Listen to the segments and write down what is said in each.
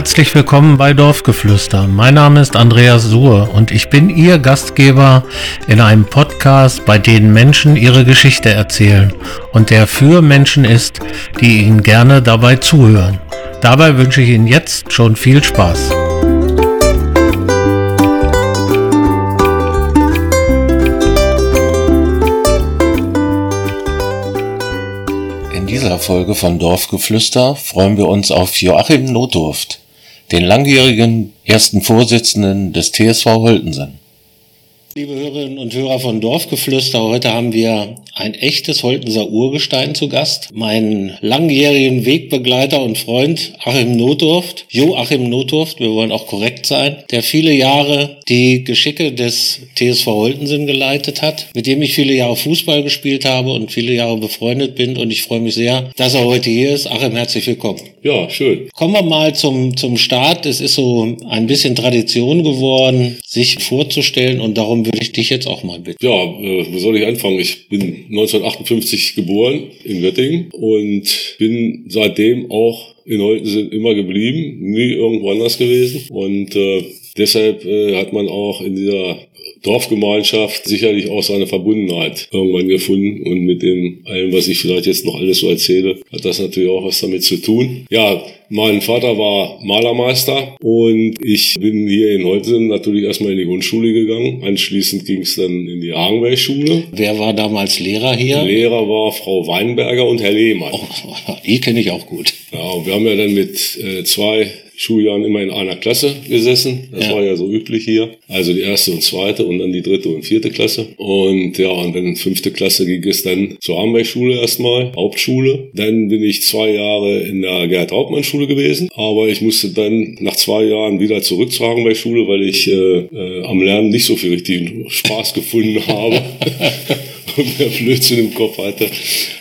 herzlich willkommen bei Dorfgeflüster. Mein Name ist Andreas Suhr und ich bin Ihr Gastgeber in einem Podcast, bei dem Menschen ihre Geschichte erzählen und der für Menschen ist, die Ihnen gerne dabei zuhören. Dabei wünsche ich Ihnen jetzt schon viel Spaß. dieser Folge von Dorfgeflüster freuen wir uns auf Joachim Notdurft, den langjährigen ersten Vorsitzenden des TSV Holtensen. Liebe Hörerinnen und Hörer von Dorfgeflüster, heute haben wir ein echtes Holtenser Urgestein zu Gast. Meinen langjährigen Wegbegleiter und Freund Achim Notdurft, Joachim Notdurft, wir wollen auch korrekt sein, der viele Jahre die Geschicke des TSV Holtensen geleitet hat, mit dem ich viele Jahre Fußball gespielt habe und viele Jahre befreundet bin und ich freue mich sehr, dass er heute hier ist. Achim, herzlich willkommen. Ja, schön. Kommen wir mal zum, zum Start. Es ist so ein bisschen Tradition geworden, sich vorzustellen und darum würde ich dich jetzt auch mal bitten. Ja, äh, wo soll ich anfangen? Ich bin 1958 geboren in Göttingen und bin seitdem auch in Holten immer geblieben, nie irgendwo anders gewesen. Und äh, deshalb äh, hat man auch in dieser Dorfgemeinschaft sicherlich auch seine Verbundenheit irgendwann gefunden und mit dem allem, was ich vielleicht jetzt noch alles so erzähle, hat das natürlich auch was damit zu tun. Ja, mein Vater war Malermeister und ich bin hier in Holzen natürlich erstmal in die Grundschule gegangen. Anschließend ging es dann in die Hagenberg-Schule. Wer war damals Lehrer hier? Lehrer war Frau Weinberger und Herr Lehmann. Oh, die kenne ich auch gut. Ja, und wir haben ja dann mit äh, zwei Schuljahren immer in einer Klasse gesessen. Das ja. war ja so üblich hier. Also die erste und zweite und dann die dritte und vierte Klasse. Und ja, und dann fünfte Klasse ging es dann zur Amberg-Schule erstmal, Hauptschule. Dann bin ich zwei Jahre in der Gerhard-Hauptmann-Schule gewesen. Aber ich musste dann nach zwei Jahren wieder zurück zur Hagenberg-Schule, weil ich äh, äh, am Lernen nicht so viel richtigen Spaß gefunden habe. mehr Blödsinn im Kopf hatte.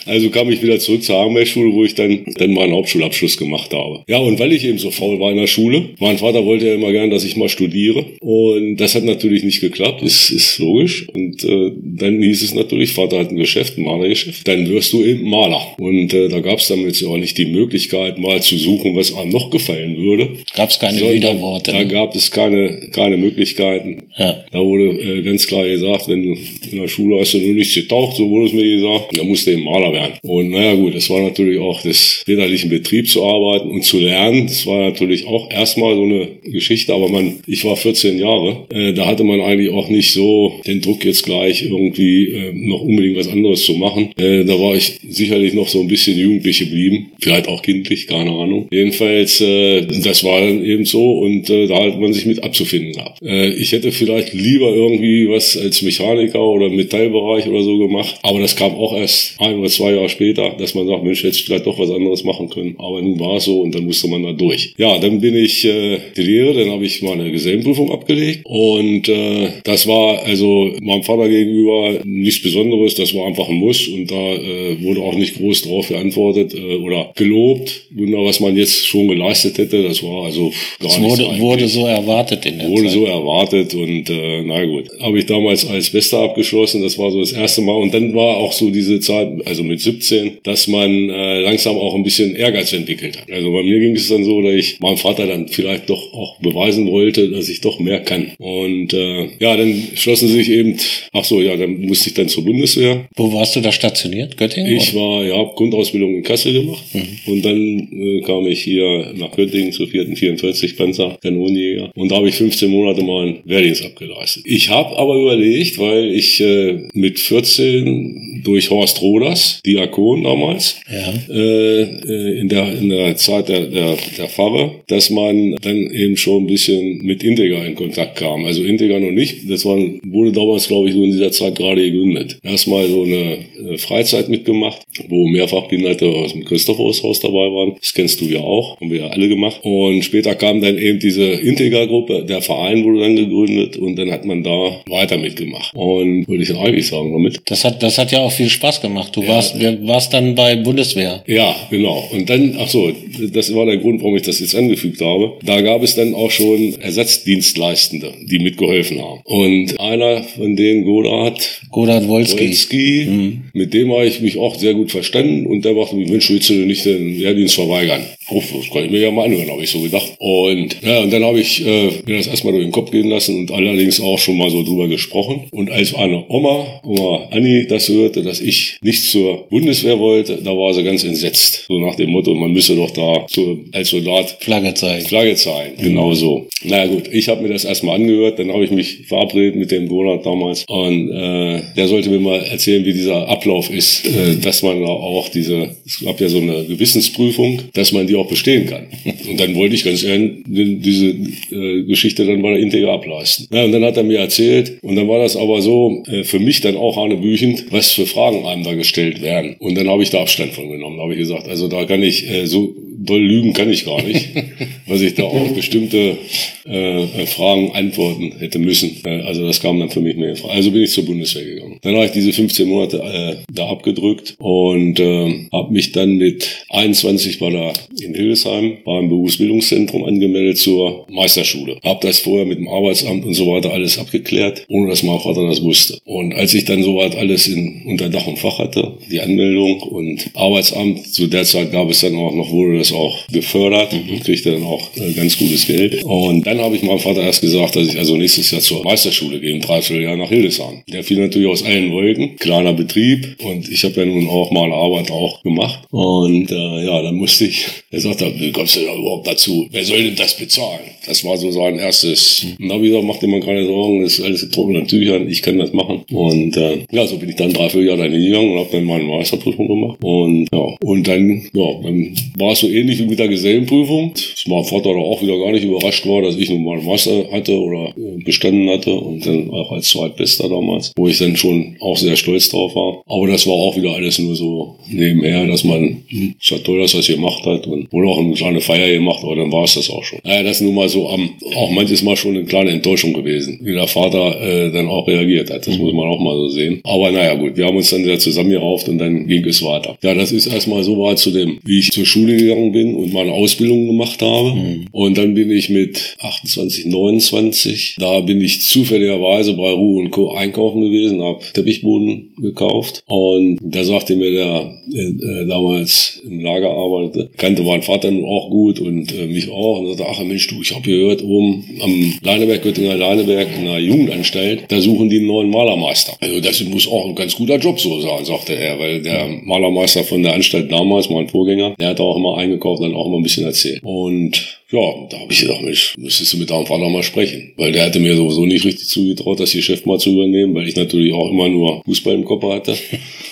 Also kam ich wieder zurück zur Hagenberg-Schule, wo ich dann, dann meinen Hauptschulabschluss gemacht habe. Ja, und weil ich eben so faul war in der Schule, mein Vater wollte ja immer gern, dass ich mal studiere. Und das hat natürlich nicht geklappt, ist, ist logisch. Und äh, dann hieß es natürlich, Vater hat ein Geschäft, ein Malergeschäft, dann wirst du eben Maler. Und äh, da gab es damit ja auch nicht die Möglichkeit, mal zu suchen, was einem noch gefallen würde. Gab es keine Widerworte? Da ne? gab es keine, keine Möglichkeiten. Ja. Da wurde äh, ganz klar gesagt, wenn du in der Schule hast du nur nichts getaucht, so wurde es mir gesagt, dann musst du eben Maler werden. Und naja gut, es war natürlich auch des väterlichen Betriebs zu arbeiten und zu lernen. Das war natürlich auch erstmal so eine Geschichte, aber man, ich war 14 Jahre, äh, da hatte man eigentlich auch nicht so den Druck jetzt gleich irgendwie äh, noch unbedingt was anderes zu machen. Äh, da war ich sicherlich noch so ein bisschen jugendlich geblieben, vielleicht auch kindlich, keine Ahnung. Jedenfalls, äh, das war dann eben so und äh, da hat man sich mit abzufinden gehabt. Äh, ich hätte vielleicht lieber irgendwie was als Mechaniker oder Metallbereich oder so gemacht. Aber das kam auch erst ein oder zwei Jahre später, dass man sagt, Mensch, hätte ich vielleicht doch was anderes machen können. Aber nun war es so und dann musste man da durch. Ja, dann bin ich äh, die Lehre, dann habe ich meine Gesellenprüfung abgelegt und äh, das war also meinem Vater gegenüber nichts Besonderes, das war einfach ein Muss und da äh, wurde auch nicht groß drauf geantwortet äh, oder gelobt. Wunder, was man jetzt schon geleistet hätte, das war also gar das wurde, wurde so erwartet in der Wurde Zeit. so erwartet und äh, na gut. Habe ich damals als Bester abgeschlossen, das war so das erste Mal und dann war auch so diese Zeit, also mit 17, dass man äh, langsam auch ein bisschen Ehrgeiz entwickelt hat. Also bei mir ging es dann so, dass ich meinem Vater dann vielleicht doch auch beweisen wollte, dass ich doch mehr kann. Und äh, ja, dann schlossen sie sich eben, ach so, ja, dann musste ich dann zur Bundeswehr. Wo warst du da stationiert? Göttingen? Ich war, ja, Grundausbildung in Kassel gemacht. Mhm. Und dann äh, kam ich hier nach Göttingen zur 4. 44 Panzer, Kanonenjäger. Und da habe ich 15 Monate meinen Wehrdienst abgeleistet. Ich habe aber überlegt, weil ich äh, mit 14 durch Horst Roders, Diakon damals, ja. äh, äh, in, der, in der Zeit der, der, der Pfarre, dass man dann eben schon ein bisschen mit Integer in Kontakt kam. Also Integer noch nicht. Das war, wurde damals, glaube ich, so in dieser Zeit gerade gegründet. Erstmal so eine, eine Freizeit mitgemacht, wo mehrfach Behinderte aus dem Christophorus-Haus dabei waren. Das kennst du ja auch, haben wir ja alle gemacht. Und später kam dann eben diese Integer-Gruppe, der Verein wurde dann gegründet und dann hat man da weiter mitgemacht. Und wollte ich eigentlich sagen damit. Das hat, das hat ja auch viel Spaß gemacht. Du ja. warst, warst dann bei Bundeswehr. Ja, genau. Und dann, ach so, das war der Grund, warum ich das jetzt angefügt habe. Da gab es dann auch schon Ersatzdienstleistende, die mitgeholfen haben. Und einer von denen, Godard, Godard Wolski, Wolski mhm. mit dem habe ich mich auch sehr gut verstanden und der sagte, Mensch, willst du nicht den Wehrdienst verweigern? Oh, das kann ich mir ja mal anhören, habe ich so gedacht. Und ja, und dann habe ich äh, mir das erstmal durch den Kopf gehen lassen und allerdings auch schon mal so drüber gesprochen. Und als eine Oma, Oma Anni, das hörte, dass ich nicht zur Bundeswehr wollte, da war sie ganz entsetzt. So nach dem Motto, man müsse doch da zu, als Soldat Flagge zeigen. Flagge zeigen, mhm. genau so. Naja gut, ich habe mir das erstmal angehört, dann habe ich mich verabredet mit dem Donat damals und äh, der sollte mir mal erzählen, wie dieser Ablauf ist, äh, dass man da auch diese, es gab ja so eine Gewissensprüfung, dass man die auch bestehen kann. Und dann wollte ich ganz ehrlich diese äh, Geschichte dann mal integral ableisten. Ja, und dann hat er mir erzählt und dann war das aber so äh, für mich dann auch hanebüchend, was für Fragen einem da gestellt werden. Und dann habe ich da Abstand von genommen. Da habe ich gesagt, also da kann ich äh, so doll lügen kann ich gar nicht, was ich da auf bestimmte äh, Fragen antworten hätte müssen. Äh, also das kam dann für mich mehr in Frage. Also bin ich zur Bundeswehr gegangen. Dann habe ich diese 15 Monate äh, da abgedrückt und äh, habe mich dann mit 21 war da in Hildesheim beim Berufsbildungszentrum angemeldet zur Meisterschule. Habe das vorher mit dem Arbeitsamt und so weiter alles abgeklärt, ohne dass mein Vater das wusste. Und als ich dann soweit alles in, unter Dach und Fach hatte, die Anmeldung und Arbeitsamt, zu der Zeit gab es dann auch noch, wurde das auch gefördert und kriegte dann auch äh, ganz gutes Geld. Und dann habe ich meinem Vater erst gesagt, dass ich also nächstes Jahr zur Meisterschule gehe, ein Dreivierteljahr nach Hildesheim. Der fiel natürlich aus allen Wolken, kleiner Betrieb und ich habe ja nun auch mal Arbeit auch gemacht. Und äh, ja, dann musste ich, er sagte, wie kommst du da überhaupt dazu? Wer soll denn das bezahlen? Das war so sein erstes. Und habe ich gesagt, mach dir mal keine Sorgen, das ist alles getrocknet an Tüchern, ich kann das machen. Und äh, ja, so bin ich dann dreiviertel Jahre dahin gegangen und habe dann meine Meisterprüfung gemacht. Und ja, und dann, ja, dann war es so ähnlich wie mit der Gesellenprüfung. Dass mein Vater da auch wieder gar nicht überrascht war, dass ich nun mal Meister hatte oder äh, bestanden hatte und dann auch als Zweitbester damals, wo ich dann schon auch sehr stolz drauf war. Aber das war auch wieder alles nur so nebenher, dass man, hm, es war toll, dass er es gemacht hat und wurde auch eine kleine Feier gemacht, aber dann war es das auch schon. Naja, das ist nun mal so am, auch manches Mal schon eine kleine Enttäuschung gewesen, wie der Vater äh, dann auch reagiert hat. Das muss man auch mal so sehen. Aber naja, gut, wir haben uns dann wieder zusammengerauft und dann ging es weiter. Ja, das ist erstmal so weit zu dem, wie ich zur Schule gegangen bin und meine Ausbildung gemacht habe. Mhm. Und dann bin ich mit 28, 29, da bin ich zufälligerweise bei Ruhe und Co. einkaufen gewesen, habe Teppichboden gekauft. Und da sagte mir der äh, damals im Lager arbeitete, kannte meinen Vater auch gut und äh, mich auch. Und sagte, ach Mensch, du, ich habe gehört, oben am Leineberg, Göttinger Leineberg, in einer Jugendanstalt, da suchen die einen neuen Malermeister. Also das muss auch ein ganz guter Job so sein, sagte er, weil der Malermeister von der Anstalt damals, mein Vorgänger, der hat auch immer eingekauft, dann auch immer ein bisschen erzählt. Und ja, da habe ich gedacht, Mensch, müsstest du mit deinem Vater mal sprechen. Weil der hatte mir sowieso nicht richtig zugetraut, das Geschäft mal zu übernehmen, weil ich natürlich auch immer nur Fußball im Kopf hatte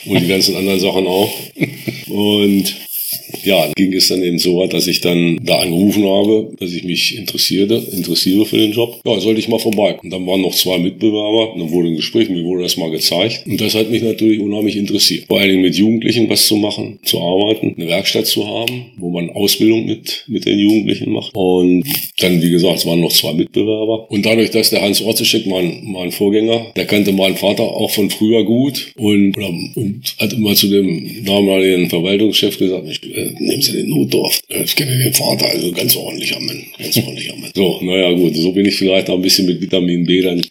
und die ganzen anderen Sachen auch. Und ja, ging es dann eben so weit, dass ich dann da angerufen habe, dass ich mich interessierte, interessiere für den Job. Ja, sollte ich mal vorbei. Und dann waren noch zwei Mitbewerber, und dann wurde ein Gespräch, mir wurde das mal gezeigt. Und das hat mich natürlich unheimlich interessiert. Vor allen Dingen mit Jugendlichen was zu machen, zu arbeiten, eine Werkstatt zu haben, wo man Ausbildung mit, mit den Jugendlichen macht. Und dann, wie gesagt, es waren noch zwei Mitbewerber. Und dadurch, dass der Hans Orzeschek, mein, mein Vorgänger, der kannte meinen Vater auch von früher gut und, und hat immer zu dem damaligen Verwaltungschef gesagt, ich, äh, nehmen Sie den Notdorf. Ich kenne den Vater, also ganz ordentlicher Mann. Ganz ordentlicher Mann. So, naja, gut. So bin ich vielleicht auch ein bisschen mit Vitamin B dann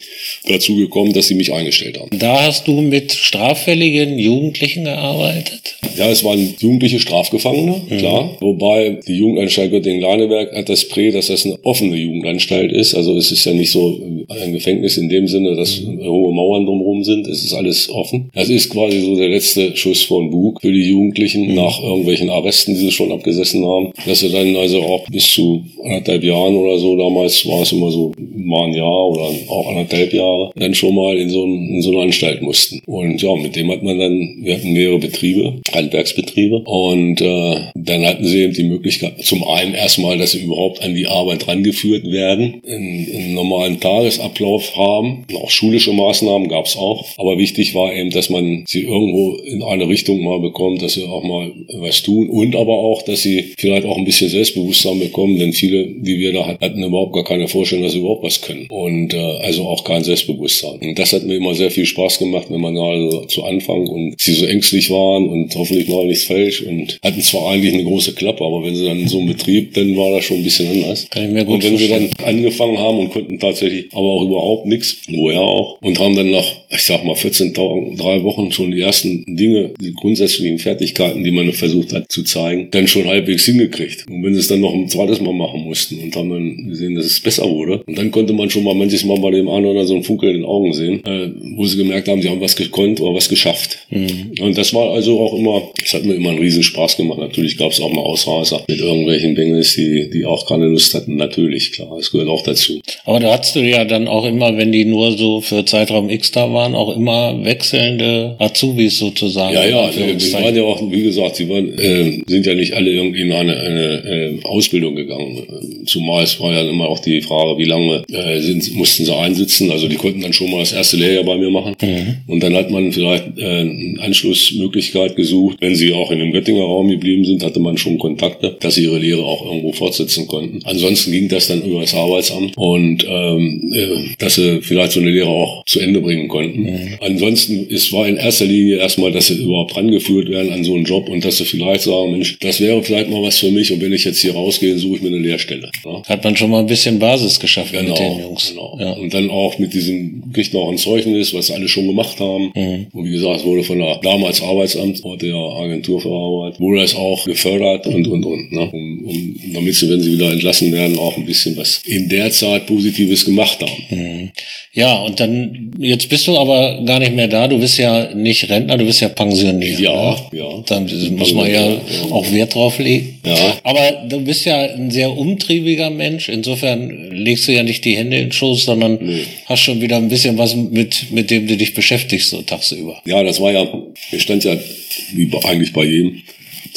dazu gekommen, dass sie mich eingestellt haben. Da hast du mit straffälligen Jugendlichen gearbeitet? Ja, es waren jugendliche Strafgefangene, mhm. klar. Wobei die Jugendanstalt Göttingen-Laneberg hat das Prä, dass das eine offene Jugendanstalt ist. Also es ist ja nicht so ein Gefängnis in dem Sinne, dass mhm. hohe Mauern drumherum sind. Es ist alles offen. Das ist quasi so der letzte Schuss von Bug für die Jugendlichen mhm. nach irgendwelchen Arresten, die sie schon abgesessen haben. Dass sie dann also auch bis zu anderthalb Jahren oder so, damals war es immer so mal ein Jahr oder auch anderthalb Jahre, dann schon mal in so, in so eine Anstalt mussten. Und ja, mit dem hat man dann, wir hatten mehrere Betriebe, Handwerksbetriebe. Und äh, dann hatten sie eben die Möglichkeit, zum einen erstmal, dass sie überhaupt an die Arbeit rangeführt werden, einen, einen normalen Tagesablauf haben. Auch schulische Maßnahmen gab es auch. Aber wichtig war eben, dass man sie irgendwo in eine Richtung mal bekommt, dass sie auch mal was tun und aber auch, dass sie vielleicht auch ein bisschen Selbstbewusstsein bekommen, denn viele, die wir da hatten, hatten überhaupt gar keine Vorstellung, dass sie überhaupt was können. Und äh, also auch kein Selbstbewusstsein. Und das hat mir immer sehr viel Spaß gemacht, wenn man da also zu Anfang und sie so ängstlich waren und hoffentlich mal nichts falsch und hatten zwar eigentlich eine große Klappe, aber wenn sie dann so einen Betrieb, dann war das schon ein bisschen anders. Kann ich mir gut Und wenn vorstellen. wir dann angefangen haben und konnten tatsächlich aber auch überhaupt nichts, woher auch. Und haben dann nach, ich sag mal, 14 Tagen, drei Wochen schon die ersten Dinge, die grundsätzlichen Fertigkeiten, die man versucht hat zu zeigen, dann schon halbwegs hingekriegt. Und wenn sie es dann noch ein zweites Mal machen mussten und haben dann gesehen, dass es besser wurde. Und dann konnte man schon mal manches Mal bei dem einen oder so einen Funkel in den Augen sehen, äh, wo sie gemerkt haben, sie haben was gekonnt oder was geschafft. Mhm. Und das war also auch immer, es hat mir immer einen riesen Spaß gemacht. Natürlich gab es auch mal Ausreißer mit irgendwelchen Bengels, die, die auch keine Lust hatten. Natürlich, klar, das gehört auch dazu. Aber da hattest du ja dann auch immer, wenn die nur so für Zeitraum X da waren, auch immer wechselnde Azubis sozusagen. Ja, ja, die waren ja auch, wie gesagt, sie waren, äh, sind ja nicht alle irgendwie in eine, eine äh, Ausbildung gegangen. Zumal es war ja immer auch die Frage, wie lange äh, sind, mussten sie einsitzen. Also die konnten dann schon mal das erste Lehrjahr bei mir machen. Mhm. Und dann hat man vielleicht äh, eine Anschlussmöglichkeit gesucht. Wenn sie auch in dem Göttinger Raum geblieben sind, hatte man schon Kontakte, dass sie ihre Lehre auch irgendwo fortsetzen konnten. Ansonsten ging das dann über das Arbeitsamt und ähm, äh, dass sie vielleicht so eine Lehre auch zu Ende bringen konnten. Mhm. Ansonsten ist, war in erster Linie erstmal, dass sie überhaupt rangeführt werden an so einen Job und dass sie vielleicht sagen, Mensch, das wäre vielleicht mal was für mich und wenn ich jetzt hier rausgehe, suche ich mir eine Lehrstelle. Ja? Hat man schon mal ein bisschen Basis geschafft genau, mit den Jungs. Genau. Ja. Und dann auch mit diesem, kriegt man auch ein Zeugnis, was alle schon gemacht haben. Mhm. Und wie gesagt, es wurde von der damals Arbeitsamt, ja Agentur für Arbeit, wurde das auch gefördert und, und, und. Ne? Um, um, damit sie, wenn sie wieder entlassen werden, auch ein bisschen was in der Zeit Positives gemacht haben. Mhm. Ja, und dann, jetzt bist du aber gar nicht mehr da. Du bist ja nicht Rentner, du bist ja pensioniert. Ja, ne? ja. Dann muss man ja, ja, auch Wert drauf legen. Ja. Aber du bist ja ein sehr umtriebiger Mensch. Insofern legst du ja nicht die Hände in den Schoß, sondern nee. hast schon wieder ein bisschen was mit, mit dem du dich beschäftigst, so tagsüber. Ja, das war ja, mir stand ja, wie eigentlich bei jedem,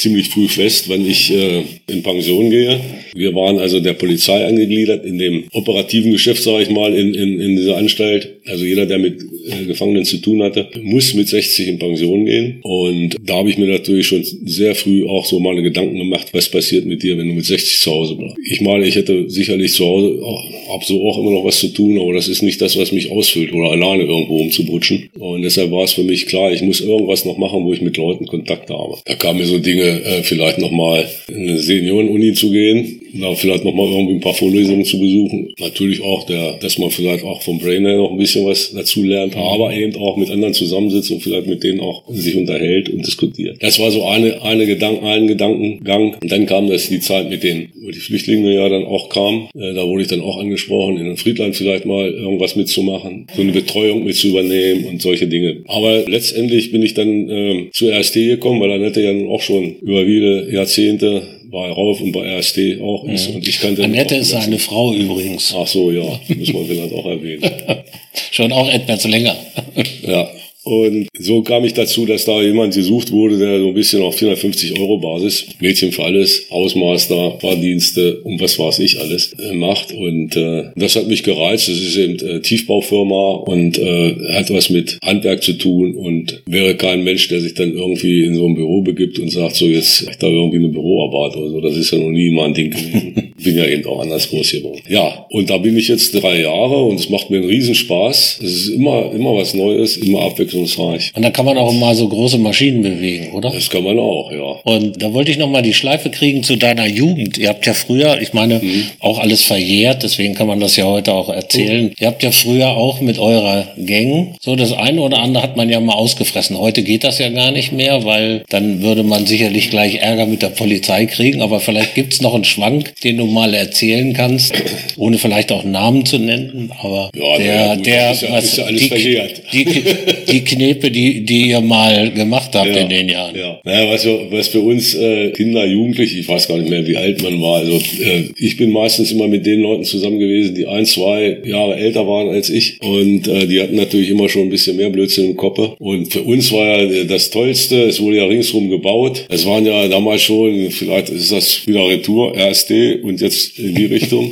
ziemlich früh fest, wenn ich äh, in Pension gehe. Wir waren also der Polizei angegliedert in dem operativen Geschäft, sage ich mal, in, in, in dieser Anstalt. Also jeder, der mit äh, Gefangenen zu tun hatte, muss mit 60 in Pension gehen. Und da habe ich mir natürlich schon sehr früh auch so meine Gedanken gemacht, was passiert mit dir, wenn du mit 60 zu Hause bleibst. Ich meine, ich hätte sicherlich zu Hause, habe so auch immer noch was zu tun, aber das ist nicht das, was mich ausfüllt oder alleine irgendwo umzubrutschen. Und deshalb war es für mich klar, ich muss irgendwas noch machen, wo ich mit Leuten Kontakt habe. Da kamen mir so Dinge, äh, vielleicht nochmal in eine Seniorenuni zu gehen, da vielleicht nochmal irgendwie ein paar Vorlesungen zu besuchen. Natürlich auch der, dass man vielleicht auch vom Brain her noch ein bisschen was dazu lernt, aber eben auch mit anderen zusammensitzt und vielleicht mit denen auch sich unterhält und diskutiert. Das war so eine, eine Gedanken, ein Gedankengang. Und dann kam das die Zeit mit den, wo die Flüchtlinge ja dann auch kamen. Äh, da wurde ich dann auch angesprochen, in Friedland vielleicht mal irgendwas mitzumachen, so eine Betreuung mit zu übernehmen und solche Dinge. Aber letztendlich bin ich dann äh, zur RST gekommen, weil Annette ja nun auch schon über viele Jahrzehnte bei Rauf und bei RST auch ist. Mhm. Und ich kannte Annette ist eine Frau übrigens. Ach so, ja, muss man vielleicht auch erwähnen. Schon auch etwas länger. ja, und so kam ich dazu, dass da jemand gesucht wurde, der so ein bisschen auf 450 Euro Basis, Mädchen für alles, Hausmaster, Fahrdienste und was weiß ich alles, äh, macht. Und äh, das hat mich gereizt. Das ist eben äh, Tiefbaufirma und äh, hat was mit Handwerk zu tun und wäre kein Mensch, der sich dann irgendwie in so ein Büro begibt und sagt, so jetzt ich da irgendwie eine Büroarbeit oder so. Das ist ja noch nie mal ein Ding gewesen. bin ja eben auch anders groß geworden. Ja, und da bin ich jetzt drei Jahre und es macht mir einen Riesenspaß. Es ist immer, immer was Neues, immer abwechslungsreich. Und da kann man auch mal so große Maschinen bewegen, oder? Das kann man auch, ja. Und da wollte ich noch mal die Schleife kriegen zu deiner Jugend. Ihr habt ja früher, ich meine, mhm. auch alles verjährt, deswegen kann man das ja heute auch erzählen. Mhm. Ihr habt ja früher auch mit eurer Gang, so das eine oder andere hat man ja mal ausgefressen. Heute geht das ja gar nicht mehr, weil dann würde man sicherlich gleich Ärger mit der Polizei kriegen. Aber vielleicht gibt's noch einen Schwank, den du mal erzählen kannst, ohne vielleicht auch Namen zu nennen. Aber ja, der, ja, gut, der, ja, was, die. Die, Knepe, die, die ihr mal gemacht habt in den Jahren. Ja, naja, was, was für uns äh, Kinder, Jugendliche, ich weiß gar nicht mehr, wie alt man war. Also äh, ich bin meistens immer mit den Leuten zusammen gewesen, die ein, zwei Jahre älter waren als ich. Und äh, die hatten natürlich immer schon ein bisschen mehr Blödsinn im Kopf. Und für uns war ja das Tollste, es wurde ja ringsrum gebaut. Es waren ja damals schon, vielleicht ist das wieder Retour, RSD und jetzt in die Richtung.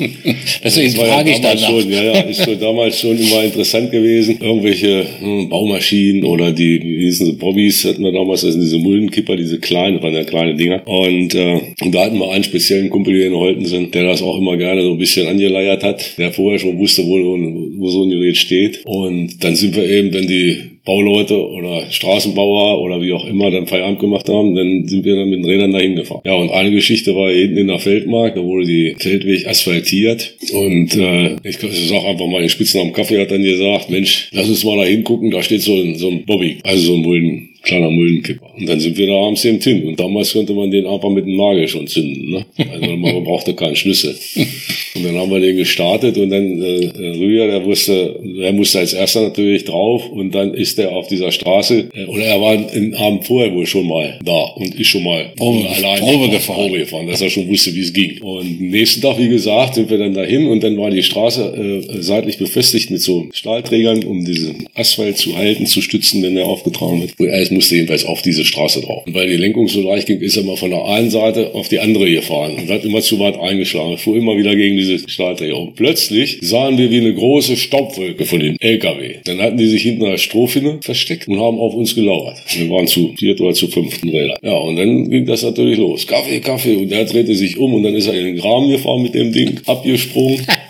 Deswegen frage ja ich danach. Schon, ja, ja, ist so damals schon immer interessant gewesen. Irgendwelche hm, Baumaschinen Maschinen oder die, wie hießen sie, Bobbys hatten wir damals, also diese Muldenkipper, diese kleinen, waren ja kleine Dinger. Und, äh, und da hatten wir einen speziellen Kumpel hier in Holten sind, der das auch immer gerne so ein bisschen angeleiert hat, der vorher schon wusste, wo, wo so ein Gerät steht. Und dann sind wir eben, wenn die Bauleute oder Straßenbauer oder wie auch immer dann Feierabend gemacht haben, dann sind wir dann mit den Rädern dahin gefahren. Ja, und eine Geschichte war hinten in der Feldmark, da wurde die Feldweg asphaltiert und äh, ich, sag einfach mal, den Spitznamen Kaffee hat dann gesagt, Mensch, lass uns mal da hingucken, da steht so ein, so ein Bobby, also so ein Mulden, kleiner Muldenkipper. Und dann sind wir da abends eben hin. Und damals konnte man den einfach mit dem Nagel schon zünden. Ne? Also man brauchte keinen Schlüssel. Und dann haben wir den gestartet und dann äh, Rüger, der wusste, der musste als erster natürlich drauf und dann ist er auf dieser Straße, äh, oder er war den Abend vorher wohl schon mal da und ist schon mal Probe, alleine Probe gefahren. Probe gefahren, dass er schon wusste, wie es ging. Und nächsten Tag, wie gesagt, sind wir dann dahin und dann war die Straße äh, seitlich befestigt mit so Stahlträgern, um diesen Asphalt zu halten, zu stützen, wenn er aufgetragen wird. Es musste jedenfalls auf diese Straße drauf. Und weil die Lenkung so leicht ging, ist er mal von der einen Seite auf die andere gefahren und hat immer zu weit eingeschlagen, fuhr immer wieder gegen diese Stahlträger. Und plötzlich sahen wir wie eine große Staubwolke von dem LKW. Dann hatten die sich hinten als Strohfinne versteckt und haben auf uns gelauert. Wir waren zu viert oder zu fünften Räder. Ja, und dann ging das natürlich los. Kaffee, Kaffee. Und der drehte sich um und dann ist er in den Graben gefahren mit dem Ding, abgesprungen.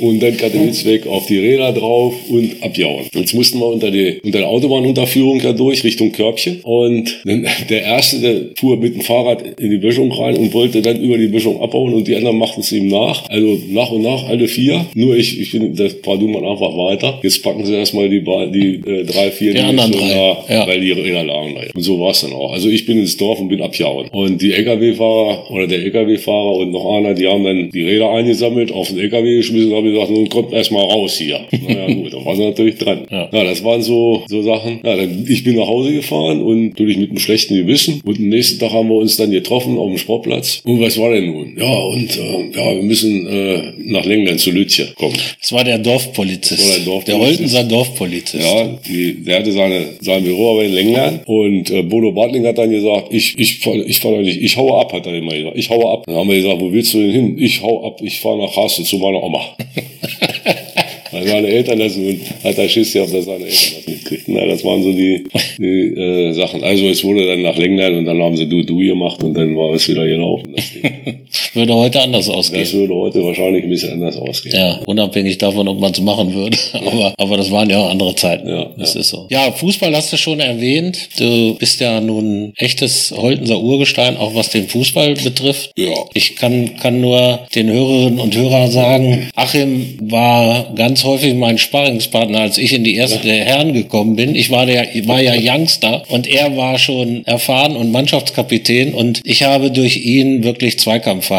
und dann Katowice weg auf die Räder drauf und abjauen. Jetzt mussten wir unter, die, unter der Autobahnunterführung da durch Richtung Körbchen und dann der Erste, der fuhr mit dem Fahrrad in die Böschung rein und wollte dann über die Böschung abbauen und die anderen machten es ihm nach. Also nach und nach alle vier. Nur ich, ich finde, das fahr du mal einfach weiter. Jetzt packen sie erstmal die, die äh, drei, vier, die, die anderen drei. Da, ja. weil die Räder lagen da. Und so war es dann auch. Also ich bin ins Dorf und bin abjauen. Und die LKW-Fahrer oder der LKW-Fahrer und noch einer, die haben dann die Räder eingesammelt, auf den LKW geschmissen, habe gesagt, nun kommt erstmal raus hier. Naja, gut, da war sie natürlich dran. Ja. ja, das waren so, so Sachen. Ja, dann, ich bin nach Hause gefahren und natürlich mit einem schlechten Gewissen. Und am nächsten Tag haben wir uns dann getroffen auf dem Sportplatz. Und was war denn nun? Ja, und äh, ja, wir müssen äh, nach Lengland zu Lütje kommen. Das war der Dorfpolizist. War der Dorfpolizist. Der Holtenser Dorfpolizist. Ja, die, der hatte seine, sein Büro aber in Lengland. Und äh, Bodo Bartling hat dann gesagt, ich, ich, ich fahre nicht, ich haue ab, hat er immer gesagt. Ich haue ab. Dann haben wir gesagt, wo willst du denn hin? Ich hau ab, ich fahre nach Haste zu meiner Oma. Weil seine Eltern das und hat er Schiss gehabt, dass seine Eltern das mitkriegt. Na, das waren so die, die äh, Sachen. Also es wurde dann nach Lengland und dann haben sie Du Du gemacht und dann war es wieder gelaufen. würde heute anders ausgehen. Das würde heute wahrscheinlich ein bisschen anders ausgehen. Ja, unabhängig davon, ob man es machen würde. aber, aber das waren ja auch andere Zeiten. Ja, das ja. ist so. Ja, Fußball hast du schon erwähnt. Du bist ja nun echtes Holtenser Urgestein, auch was den Fußball betrifft. Ja. Ich kann, kann nur den Hörerinnen und Hörern sagen, Achim war ganz häufig mein Sparringspartner, als ich in die erste ja. Herren gekommen bin. Ich war, der, war ja Youngster und er war schon erfahren und Mannschaftskapitän und ich habe durch ihn wirklich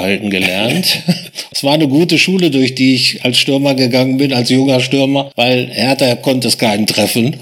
Zweikampfverhalten gelernt. es war eine gute Schule, durch die ich als Stürmer gegangen bin, als junger Stürmer, weil Hertha konnte es keinen treffen,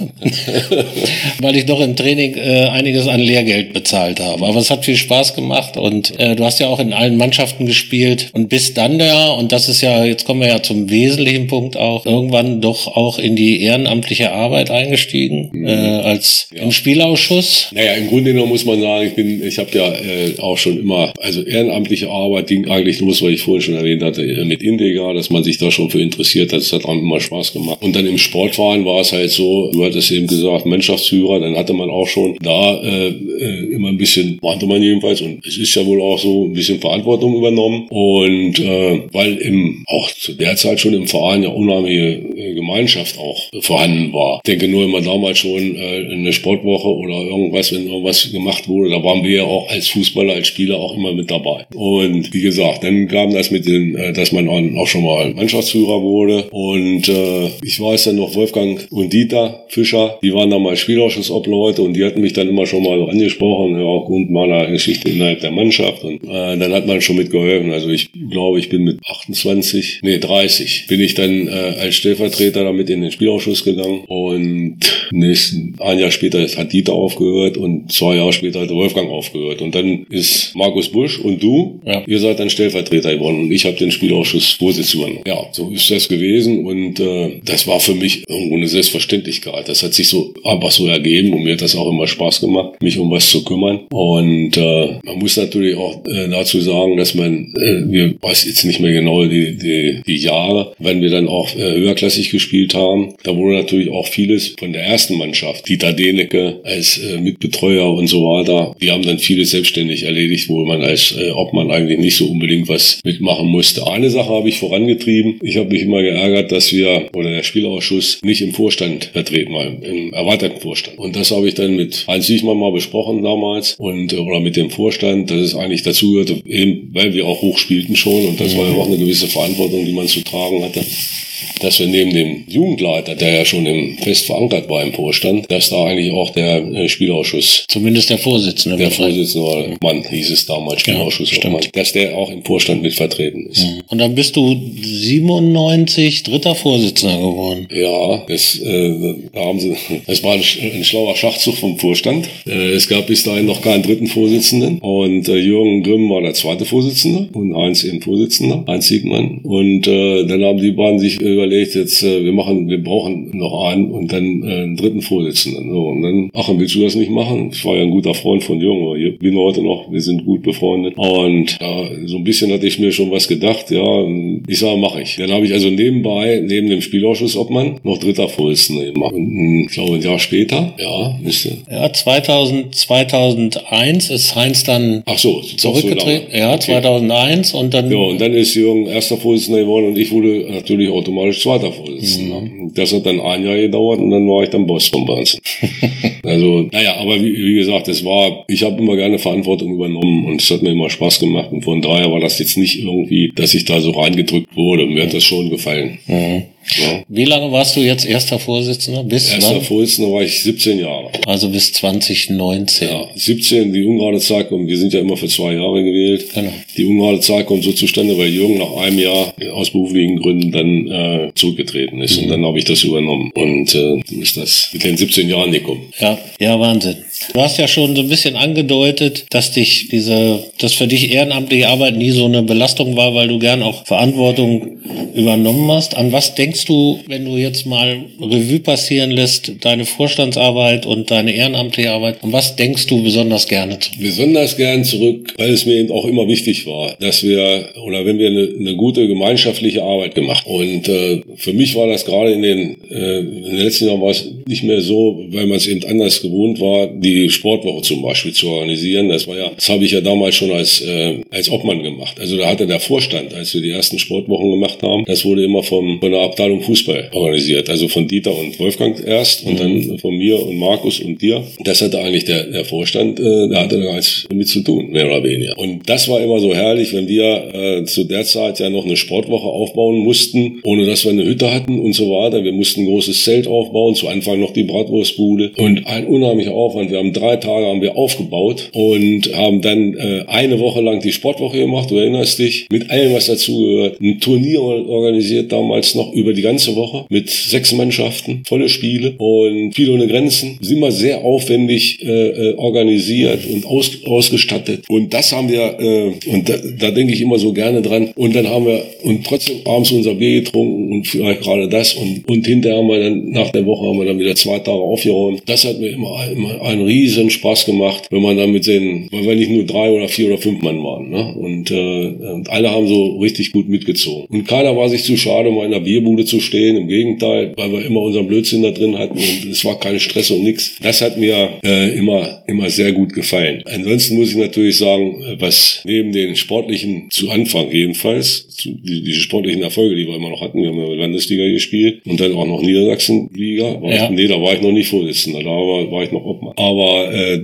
weil ich doch im Training äh, einiges an Lehrgeld bezahlt habe. Aber es hat viel Spaß gemacht und äh, du hast ja auch in allen Mannschaften gespielt und bist dann ja, und das ist ja, jetzt kommen wir ja zum wesentlichen Punkt auch, irgendwann doch auch in die ehrenamtliche Arbeit eingestiegen, mhm. äh, als ja. im Spielausschuss. Naja, im Grunde genommen muss man sagen, ich bin, ich habe ja äh, auch schon immer, also ehrenamtliche Arbeit ging eigentlich los, weil ich vorhin schon erwähnt hatte, äh, mit Indega, dass man sich da schon für interessiert hat, das hat auch immer Spaß gemacht. Und dann im Sportverein war es halt so, du hattest eben gesagt, Mannschaftsführer, dann hatte man auch schon da äh, äh, immer ein bisschen, warte man jedenfalls, und es ist ja wohl auch so ein bisschen Verantwortung übernommen. Und äh, weil im, auch zu der Zeit schon im Verein ja unheimlich äh, Gemeinschaft auch vorhanden war. Ich denke nur immer damals schon äh, eine Sportwoche oder irgendwas, wenn irgendwas gemacht wurde, da waren wir ja auch als Fußballer, als Spieler auch immer mit dabei. Und wie gesagt, dann kam das mit den, äh, dass man auch schon mal Mannschaftsführer wurde. Und äh, ich weiß dann noch Wolfgang und Dieter Fischer, die waren damals Spielausschussobleute und die hatten mich dann immer schon mal angesprochen, ja, aufgrund meiner Geschichte innerhalb der Mannschaft. Und äh, dann hat man schon mitgeholfen. Also ich glaube, ich bin mit 28, nee 30, bin ich dann äh, als Stellvertreter damit in den Spielausschuss gegangen und nächsten, ein Jahr später hat Dieter aufgehört und zwei Jahre später hat Wolfgang aufgehört und dann ist Markus Busch und du, ja. ihr seid dann Stellvertreter geworden und ich habe den Spielausschuss Vorsitz übernommen. Ja, so ist das gewesen und äh, das war für mich irgendwo eine Selbstverständlichkeit. Das hat sich so einfach so ergeben und mir hat das auch immer Spaß gemacht, mich um was was zu kümmern. Und äh, man muss natürlich auch äh, dazu sagen, dass man, äh, wir weiß jetzt nicht mehr genau die, die, die Jahre, wenn wir dann auch äh, höherklassig gespielt haben, da wurde natürlich auch vieles von der ersten Mannschaft, Dieter Denecke als äh, Mitbetreuer und so weiter, die haben dann vieles selbstständig erledigt, wo man als äh, Obmann eigentlich nicht so unbedingt was mitmachen musste. Eine Sache habe ich vorangetrieben. Ich habe mich immer geärgert, dass wir oder der Spielausschuss nicht im Vorstand vertreten war, im erweiterten Vorstand. Und das habe ich dann mit Heinz Siechmann mal besprochen damals und oder mit dem Vorstand, dass es eigentlich dazu gehörte, eben weil wir auch hoch spielten schon und das war ja auch eine gewisse Verantwortung, die man zu tragen hatte dass wir neben dem Jugendleiter, der ja schon im fest verankert war im Vorstand, dass da eigentlich auch der äh, Spielausschuss, zumindest der Vorsitzende, der Vorsitzende war, Mann hieß es damals, Spielausschuss, ja, Mann, dass der auch im Vorstand mit vertreten ist. Mhm. Und dann bist du 97 dritter Vorsitzender geworden. Ja, das, äh, da haben sie, das war ein, ein schlauer Schachzug vom Vorstand. Äh, es gab bis dahin noch keinen dritten Vorsitzenden und äh, Jürgen Grimm war der zweite Vorsitzende und Heinz eben Vorsitzender, Heinz Siegmann. Und äh, dann haben die beiden sich überlegt, jetzt äh, wir machen, wir brauchen noch einen und dann äh, einen dritten Vorsitzenden. So, und dann, ach, willst du das nicht machen? Ich war ja ein guter Freund von Jürgen, aber ich bin heute noch, wir sind gut befreundet. Und ja, so ein bisschen hatte ich mir schon was gedacht, ja, ich sage, mache ich. Dann habe ich also nebenbei, neben dem Spielausschuss-Obmann, noch dritter Vorsitzender gemacht. Und ich glaube, ein Jahr später, ja, müsste. Ja, 2000, 2001 ist Heinz dann ach so, zurückgetreten. So ja, okay. 2001 und dann. Ja, und dann ist Jürgen erster Vorsitzender geworden und ich wurde natürlich automatisch zweiter Vorsitzender. Mhm. Das hat dann ein Jahr gedauert und dann war ich dann Boss vom Ganzen. also, naja, aber wie, wie gesagt, es war, ich habe immer gerne Verantwortung übernommen und es hat mir immer Spaß gemacht. Und von daher war das jetzt nicht irgendwie, dass ich da so reingedrückt wurde. Mir hat das schon gefallen. Mhm. Ja. Wie lange warst du jetzt erster Vorsitzender? Bis erster wann? Vorsitzender war ich 17 Jahre. Also bis 2019. Ja, 17, die ungerade Zeit kommt, wir sind ja immer für zwei Jahre gewählt. Genau. Die ungerade Zeit kommt so zustande, weil Jürgen nach einem Jahr aus beruflichen Gründen dann äh, zurückgetreten ist. Mhm. Und dann habe ich das übernommen. Und äh, so ist das mit den 17 Jahren gekommen. Ja, ja, Wahnsinn. Du hast ja schon so ein bisschen angedeutet, dass dich diese, dass für dich ehrenamtliche Arbeit nie so eine Belastung war, weil du gern auch Verantwortung übernommen hast. An was denkst du, wenn du jetzt mal Revue passieren lässt, deine Vorstandsarbeit und deine ehrenamtliche Arbeit? An was denkst du besonders gerne zurück? Besonders gern zurück, weil es mir eben auch immer wichtig war, dass wir, oder wenn wir eine, eine gute gemeinschaftliche Arbeit gemacht. Und äh, für mich war das gerade in den, äh, in den letzten Jahren war es nicht mehr so, weil man es eben anders gewohnt war, die Sportwoche zum Beispiel zu organisieren. Das war ja, das habe ich ja damals schon als, äh, als Obmann gemacht. Also da hatte der Vorstand, als wir die ersten Sportwochen gemacht haben, das wurde immer vom, von der Abteilung Fußball organisiert. Also von Dieter und Wolfgang erst und dann von mir und Markus und dir. Das hatte eigentlich der, der Vorstand, äh, der hatte da gar nichts damit zu tun, mehr oder weniger. Und das war immer so herrlich, wenn wir äh, zu der Zeit ja noch eine Sportwoche aufbauen mussten, ohne dass wir eine Hütte hatten und so weiter. Wir mussten ein großes Zelt aufbauen, zu Anfang noch die Bratwurstbude und ein unheimlicher Aufwand. Wir haben drei Tage haben wir aufgebaut und haben dann äh, eine Woche lang die Sportwoche gemacht, du erinnerst dich, mit allem, was dazugehört. Ein Turnier organisiert damals noch über die ganze Woche mit sechs Mannschaften, volle Spiele und viele ohne Grenzen. Sind immer sehr aufwendig äh, äh, organisiert und aus, ausgestattet. Und das haben wir, äh, und da, da denke ich immer so gerne dran. Und dann haben wir und trotzdem abends unser Bier getrunken und vielleicht gerade das und, und hinterher haben wir dann, nach der Woche haben wir dann wieder zwei Tage aufgeräumt. Das hat mir immer, immer einen riesen Spaß gemacht, wenn man dann mit den, weil wir nicht nur drei oder vier oder fünf Mann waren. Ne? Und, äh, und alle haben so richtig gut mitgezogen. Und keiner war sich zu schade, mal in der Bierbude zu stehen. Im Gegenteil, weil wir immer unseren Blödsinn da drin hatten und es war kein Stress und nichts. Das hat mir äh, immer, immer sehr gut gefallen. Ansonsten muss ich natürlich sagen, was neben den sportlichen, zu Anfang jedenfalls, zu, die, diese sportlichen Erfolge, die wir immer noch hatten, wir haben ja Landesliga gespielt und dann auch noch Niedersachsenliga. War ja. nee, da war ich noch nicht Vorsitzender, da war, war ich noch Obmann. Aber äh,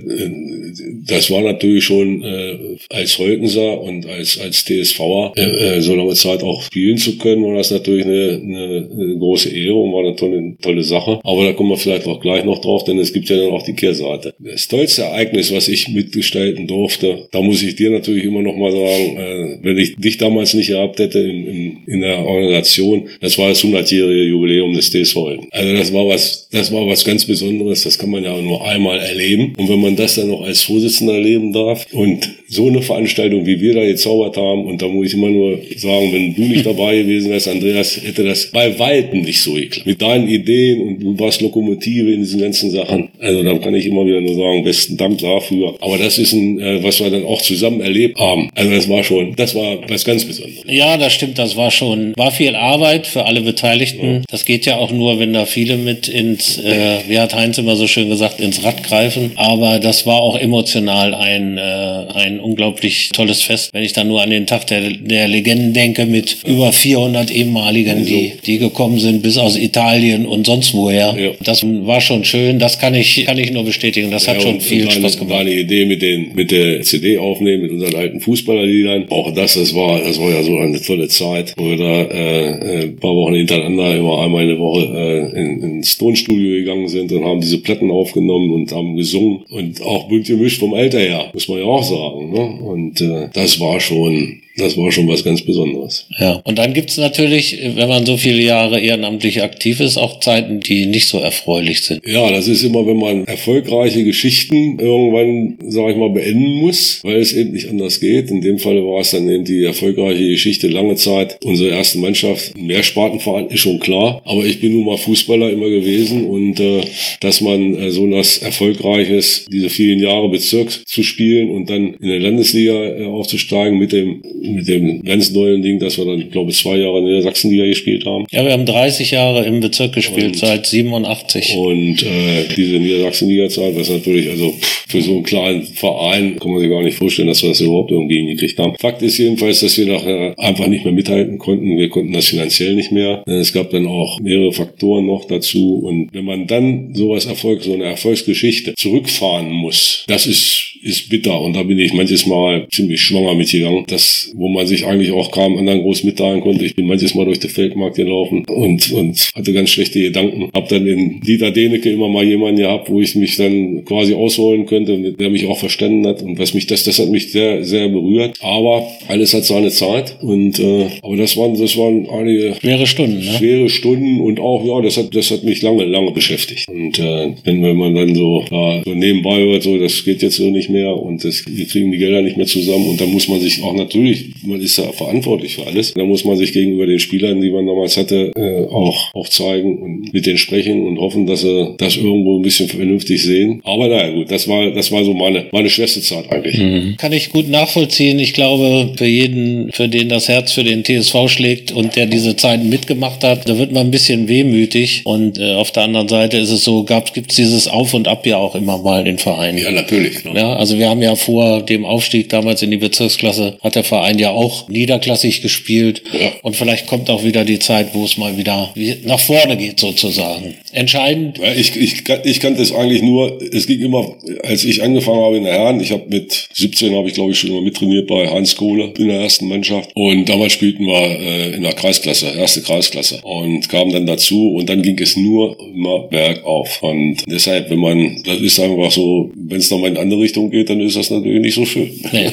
das war natürlich schon äh, als Holtenser und als als TSVer äh, äh, so lange Zeit auch spielen zu können, war das natürlich eine, eine, eine große Ehre und war eine tolle, tolle Sache. Aber da kommen wir vielleicht auch gleich noch drauf, denn es gibt ja dann auch die Kehrseite. Das tollste Ereignis, was ich mitgestalten durfte, da muss ich dir natürlich immer noch mal sagen, äh, wenn ich dich damals nicht gehabt hätte in, in, in der Organisation, das war das 100-jährige Jubiläum des TSV. Also das war was, das war was ganz Besonderes. Das kann man ja nur einmal erleben. Und wenn man das dann noch als Vorsitzender erleben darf. Und so eine Veranstaltung, wie wir da gezaubert haben, und da muss ich immer nur sagen, wenn du nicht dabei gewesen wärst, Andreas, hätte das bei Weitem nicht so geklappt. Mit deinen Ideen und du warst Lokomotive in diesen ganzen Sachen. Also da kann ich immer wieder nur sagen, besten Dank dafür. Aber das ist ein, äh, was wir dann auch zusammen erlebt haben. Also das war schon, das war was ganz Besonderes. Ja, das stimmt, das war schon, war viel Arbeit für alle Beteiligten. Ja. Das geht ja auch nur, wenn da viele mit ins, äh, wie hat Heinz immer so schön gesagt, ins Rad greifen. Aber das war auch emotional ein, äh, ein unglaublich tolles Fest. Wenn ich dann nur an den Tag der, der Legenden denke mit über 400 ehemaligen, die, die gekommen sind bis aus Italien und sonst woher. Ja. Das war schon schön. Das kann ich, kann ich nur bestätigen. Das hat ja, schon viel Spaß gemacht. War eine Idee mit den, mit der CD aufnehmen, mit unseren alten Fußballerliedern. Auch das, das war, das war ja so eine tolle Zeit, wo wir da, äh, ein paar Wochen hintereinander immer einmal eine Woche, äh, in, ins Tonstudio gegangen sind und haben diese Platten aufgenommen und haben gesungen und auch bunt gemischt vom Alter her, muss man ja auch sagen. Ne? Und äh, das war schon das war schon was ganz Besonderes. Ja, und dann gibt's natürlich, wenn man so viele Jahre ehrenamtlich aktiv ist, auch Zeiten, die nicht so erfreulich sind. Ja, das ist immer, wenn man erfolgreiche Geschichten irgendwann, sage ich mal, beenden muss, weil es eben nicht anders geht. In dem Falle war es dann eben die erfolgreiche Geschichte lange Zeit. Unsere erste Mannschaft, Mehrspartenverein ist schon klar, aber ich bin nun mal Fußballer immer gewesen und äh, dass man äh, so was Erfolgreiches, diese vielen Jahre Bezirk zu spielen und dann in der Landesliga äh, aufzusteigen mit dem mit dem ganz neuen Ding, dass wir dann, glaube ich, zwei Jahre in der Sachsenliga gespielt haben. Ja, wir haben 30 Jahre im Bezirk gespielt, und, seit 87. Und äh, diese Niedersachsenliga-Zeit, was natürlich, also für so einen kleinen Verein kann man sich gar nicht vorstellen, dass wir das überhaupt irgendwie hingekriegt haben. Fakt ist jedenfalls, dass wir nachher einfach nicht mehr mithalten konnten. Wir konnten das finanziell nicht mehr. Es gab dann auch mehrere Faktoren noch dazu. Und wenn man dann sowas Erfolg, so eine Erfolgsgeschichte zurückfahren muss, das ist, ist bitter. Und da bin ich manches Mal ziemlich schwanger mitgegangen. Das wo man sich eigentlich auch kaum anderen groß mitteilen konnte. Ich bin manches Mal durch den Feldmarkt gelaufen und, und hatte ganz schlechte Gedanken. Hab dann in Dieter Denecke immer mal jemanden gehabt, wo ich mich dann quasi ausholen könnte, der mich auch verstanden hat und was mich das, das hat mich sehr, sehr berührt. Aber alles hat seine Zeit und äh, aber das waren, das waren einige schwere Stunden, ne? schwere Stunden und auch ja, das hat, das hat mich lange, lange beschäftigt. Und äh, wenn, wenn man dann so, da so nebenbei hört, so das geht jetzt so nicht mehr und das, wir kriegen die Gelder nicht mehr zusammen und dann muss man sich auch natürlich man ist ja verantwortlich für alles. Da muss man sich gegenüber den Spielern, die man damals hatte, äh, auch, auch zeigen und mit denen sprechen und hoffen, dass sie das irgendwo ein bisschen vernünftig sehen. Aber naja, gut, das war, das war so meine, meine schwerste Zeit eigentlich. Mhm. Kann ich gut nachvollziehen. Ich glaube, für jeden, für den das Herz für den TSV schlägt und der diese Zeiten mitgemacht hat, da wird man ein bisschen wehmütig. Und äh, auf der anderen Seite ist es so, gab, gibt es dieses Auf und Ab ja auch immer mal in Vereinen. Ja, natürlich. Ne? Ja, also wir haben ja vor dem Aufstieg damals in die Bezirksklasse, hat der Verein ja auch niederklassig gespielt. Ja. Und vielleicht kommt auch wieder die Zeit, wo es mal wieder nach vorne geht sozusagen. Entscheidend. Ja, ich, ich, ich kannte es eigentlich nur, es ging immer, als ich angefangen habe in der Herren, ich habe mit 17 habe ich glaube ich schon immer mittrainiert bei Hans Kohle in der ersten Mannschaft. Und damals spielten wir äh, in der Kreisklasse, erste Kreisklasse. Und kamen dann dazu und dann ging es nur immer bergauf. Und deshalb, wenn man, das ist einfach so, wenn es nochmal in andere Richtung geht, dann ist das natürlich nicht so schön. Nee,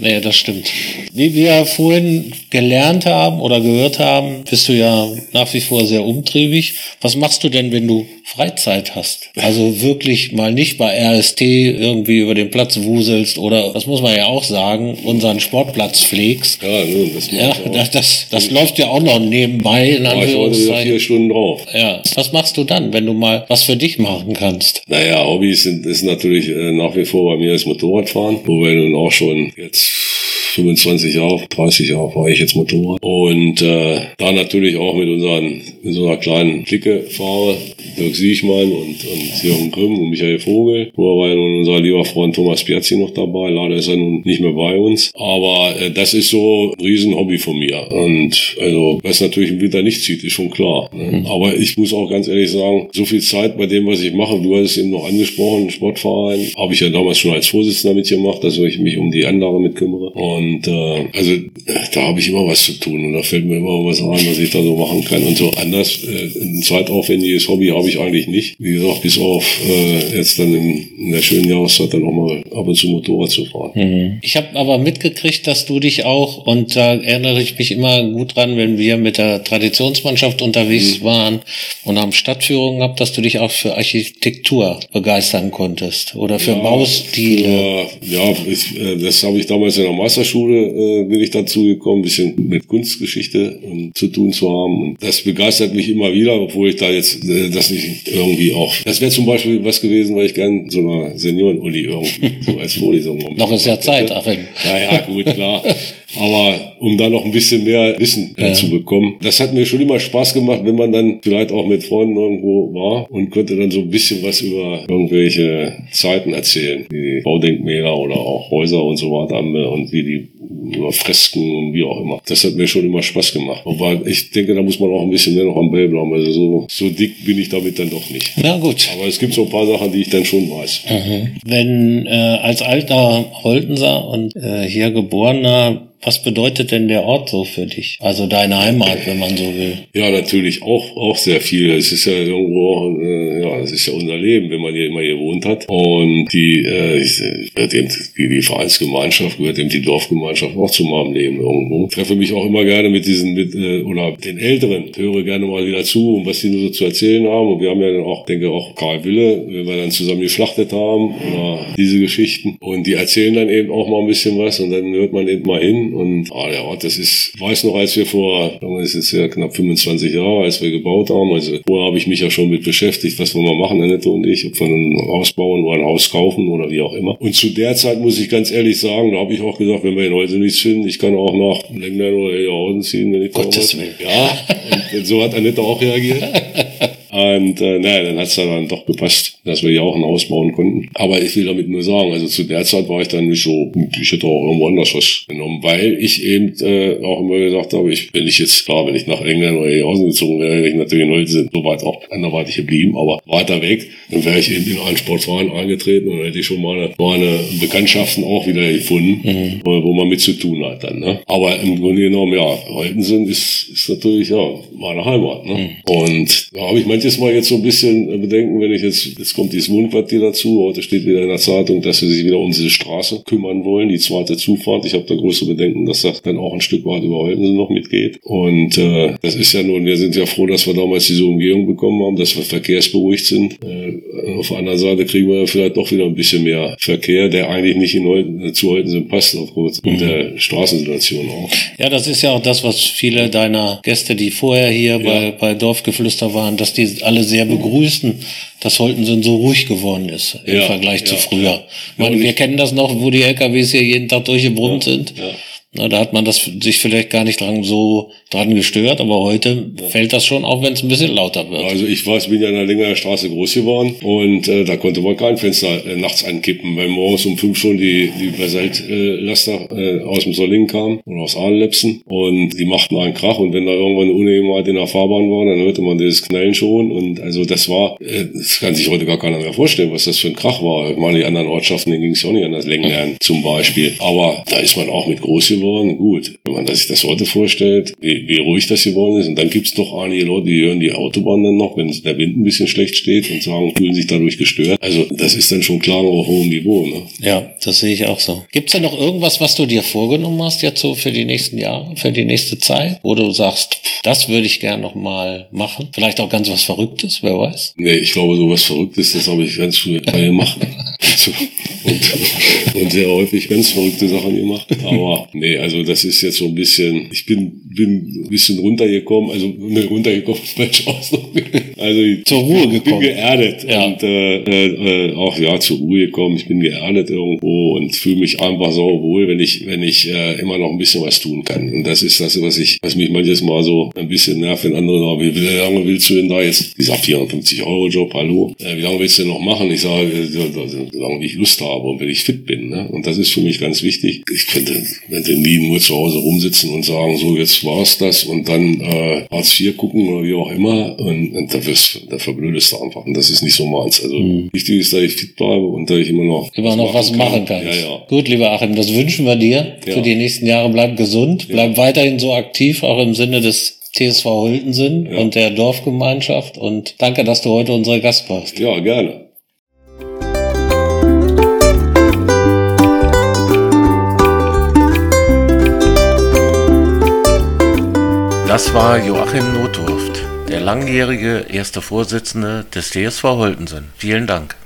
nee das stimmt. Wie wir vorhin gelernt haben oder gehört haben, bist du ja nach wie vor sehr umtriebig. Was machst du denn, wenn du Freizeit hast? Also wirklich mal nicht bei RST irgendwie über den Platz wuselst oder, das muss man ja auch sagen, unseren Sportplatz pflegst. Ja, das, ja, das, das, das läuft ja auch noch nebenbei. In ja, ich heute vier Stunden drauf. Ja. Was machst du dann, wenn du mal was für dich machen kannst? Naja, Hobbys sind, ist natürlich äh, nach wie vor bei mir das Motorradfahren, wo wir nun auch schon jetzt 25 Jahre, 30 Jahre fahre ich jetzt Motorrad. Und äh, da natürlich auch mit unseren, mit so einer kleinen Clique fahre. Dirk Siechmann und, und Jürgen Grimm und Michael Vogel. Vorher war ja nun unser lieber Freund Thomas Piazzi noch dabei. Leider ist er nun nicht mehr bei uns. Aber äh, das ist so ein Riesenhobby von mir. Und also, was natürlich im Winter nicht zieht, ist schon klar. Ne? Mhm. Aber ich muss auch ganz ehrlich sagen, so viel Zeit bei dem, was ich mache, du hast es eben noch angesprochen, Sportverein, habe ich ja damals schon als Vorsitzender mitgemacht, dass ich mich um die Anlage mitkümmere. Und Und äh, also da habe ich immer was zu tun und da fällt mir immer was ein, was ich da so machen kann. Und so anders, äh, ein zeitaufwendiges Hobby habe ich eigentlich nicht. Wie gesagt, bis auf äh, jetzt dann in, in der schönen Jahreszeit dann auch mal ab und zu Motorrad zu fahren. Mhm. Ich habe aber mitgekriegt, dass du dich auch, und da erinnere ich mich immer gut dran, wenn wir mit der Traditionsmannschaft unterwegs mhm. waren und haben Stadtführungen gehabt, dass du dich auch für Architektur begeistern konntest oder für ja, Baustile. Ja, ja ich, äh, das habe ich damals in der Meisterschule, äh, bin ich dazu gekommen, ein bisschen mit Kunstgeschichte und, zu tun zu haben. Und das begeistert mich immer wieder, obwohl ich da jetzt äh, das nicht irgendwie auch. Das wäre zum Beispiel was gewesen, weil ich gern so einer Senioren-Uli irgendwie so als Vorlesung. Noch ist ja Zeit, Achim. Ja, ja, gut, klar. Aber um da noch ein bisschen mehr Wissen ja. zu bekommen. Das hat mir schon immer Spaß gemacht, wenn man dann vielleicht auch mit Freunden irgendwo war und konnte dann so ein bisschen was über irgendwelche Zeiten erzählen, wie Baudenkmäler oder auch Häuser und so weiter und wie die über Fresken und wie auch immer. Das hat mir schon immer Spaß gemacht. Aber ich denke, da muss man auch ein bisschen mehr noch am Ball bleiben. Also so, so dick bin ich damit dann doch nicht. Na gut. Aber es gibt so ein paar Sachen, die ich dann schon weiß. Mhm. Wenn äh, als alter Holtenser und äh, hier geborener was bedeutet denn der Ort so für dich? Also deine Heimat, wenn man so will. Ja, natürlich auch, auch sehr viel. Es ist ja irgendwo, äh, ja, es ist ja unser Leben, wenn man hier immer gewohnt hat. Und die, äh, die, die Vereinsgemeinschaft gehört eben die Dorfgemeinschaft auch zu meinem Leben irgendwo. Ich treffe mich auch immer gerne mit diesen, mit, äh, oder den Älteren, höre gerne mal wieder zu, um was die nur so zu erzählen haben. Und wir haben ja dann auch, denke auch Karl Wille, wenn wir dann zusammen geschlachtet haben, oder diese Geschichten. Und die erzählen dann eben auch mal ein bisschen was und dann hört man eben mal hin und ah, der Ort, das ist, ich weiß noch, als wir vor, das ist ja knapp 25 Jahre, als wir gebaut haben, also vorher habe ich mich ja schon mit beschäftigt, was wollen wir machen, Annette und ich, ob wir ein Haus bauen oder ein Haus kaufen oder wie auch immer. Und zu der Zeit muss ich ganz ehrlich sagen, da habe ich auch gesagt, wenn wir in heute nichts finden, ich kann auch nach Lengner oder Egerhausen ziehen, wenn ich Gottes Willen. Ja, und so hat Annette auch reagiert. Und äh, naja, dann hat's dann doch gepasst, dass wir hier auch ein Haus bauen konnten. Aber ich will damit nur sagen, also zu der Zeit war ich dann nicht so, ich hätte auch irgendwo anders was genommen, weil ich eben äh, auch immer gesagt habe, ich, wenn ich jetzt, klar, wenn ich nach England oder hier gezogen wäre, hätte ich natürlich in heute sind so weit auch anderweitig geblieben, aber weiter weg, dann wäre ich eben in einen Sportverein eingetreten und dann hätte ich schon meine, meine Bekanntschaften auch wieder gefunden, mhm. wo, wo man mit zu tun hat dann. Ne? Aber im Grunde genommen, ja, Holtensen ist, ist natürlich ja meine Heimat. Ne? Mhm. Und da habe ich manche manches Mal jetzt so ein bisschen bedenken, wenn ich jetzt, jetzt kommt dieses Wohnquartier dazu, heute steht wieder in der Zeitung, dass sie sich wieder um diese Straße kümmern wollen, die zweite Zufahrt. Ich habe da größere Bedenken, dass das dann auch ein Stück weit über Holtensen noch mitgeht. Und äh, das ist ja nun, wir sind ja froh, dass wir damals diese Umgehung bekommen haben, dass wir verkehrsberuhigt sind. Äh, auf der anderen Seite kriegen wir ja vielleicht doch wieder ein bisschen mehr Verkehr, der eigentlich nicht in Holten, zu Holtensen passt, aufgrund mhm. der Straßensituation auch. Ja, das ist ja auch das, was viele deiner Gäste, die vorher hier ja. bei, bei Dorfgeflüster waren, dass die alle sehr begrüßen, dass Holtensen so ruhig geworden ist im ja, Vergleich zu früher. Ich meine, wir kennen das noch, wo die LKWs hier jeden Tag durchgebrummt sind. Na, da hat man das sich vielleicht gar nicht dran so dran gestört, aber heute ja. fällt das schon auf, wenn es ein bisschen lauter wird. Also ich weiß, bin ja in der längeren Straße groß geworden und äh, da konnte man kein Fenster äh, nachts ankippen, weil morgens um fünf schon die, die Basaltlaster äh, aus dem Solling kamen oder aus Ahlenlepsen und die machten einen Krach und wenn da irgendwann eine Unebenheit in der Fahrbahn war, dann hörte man das Knallen schon und also das war, äh, das kann sich heute gar keiner mehr vorstellen, was das für ein Krach war. Ich meine, die anderen Ortschaften, denen ging es ja auch nicht anders, Längenherren zum Beispiel. Aber da ist man auch mit groß geworden geworden. Gut, wenn man sich das heute vorstellt, wie, wie ruhig das geworden ist. Und dann gibt's doch einige Leute, die hören die Autobahn dann noch, wenn der Wind ein bisschen schlecht steht und sagen, fühlen sich dadurch gestört. Also das ist dann schon klar auf hohem Niveau. Ne? Ja, das sehe ich auch so. Gibt's da noch irgendwas, was du dir vorgenommen hast jetzt so für die nächsten Jahre, für die nächste Zeit, wo du sagst, das würde ich gern noch mal machen? Vielleicht auch ganz was Verrücktes, wer weiß? Nee, ich glaube, so was Verrücktes, das habe ich ganz früh gemacht. und, und sehr häufig ganz verrückte Sachen gemacht. Aber nee, also das ist jetzt so ein bisschen, ich bin, bin ein bisschen runtergekommen, also ne, runtergekommen, falsch Ausdruck. Also zur Ruhe gekommen. bin geerdet ja. und äh, äh, auch ja zur Ruhe gekommen. Ich bin geerdet irgendwo und fühle mich einfach so wohl, wenn ich, wenn ich äh, immer noch ein bisschen was tun kann. Und das ist das, was ich, was mich manches Mal so ein bisschen nervt, wenn andere sagen, wie lange willst du denn da jetzt? Dieser 450 Euro Job, hallo, äh, wie lange willst du denn noch machen? Ich sage, Also solange ich Lust habe und wenn ich fit bin. Ne? Und das ist für mich ganz wichtig. Ich könnte, könnte nie nur zu Hause rumsitzen und sagen, so jetzt war's das und dann äh, Hartz IV gucken oder wie auch immer. Und, und da, wirst, da verblödest du einfach. Und das ist nicht so meins. Also mhm. wichtig ist, dass ich fit bleibe und dass ich immer noch immer noch was machen kann. Ja, ja. Gut, lieber Achim, das wünschen wir dir ja. für die nächsten Jahre. Bleib gesund, bleib weiterhin so aktiv, auch im Sinne des TSV Hültensen ja. und der Dorfgemeinschaft. Und danke, dass du heute unser Gast warst. Ja, gerne. Das war Joachim Notdurft, der langjährige erste Vorsitzende des TSV Holtensen. Vielen Dank.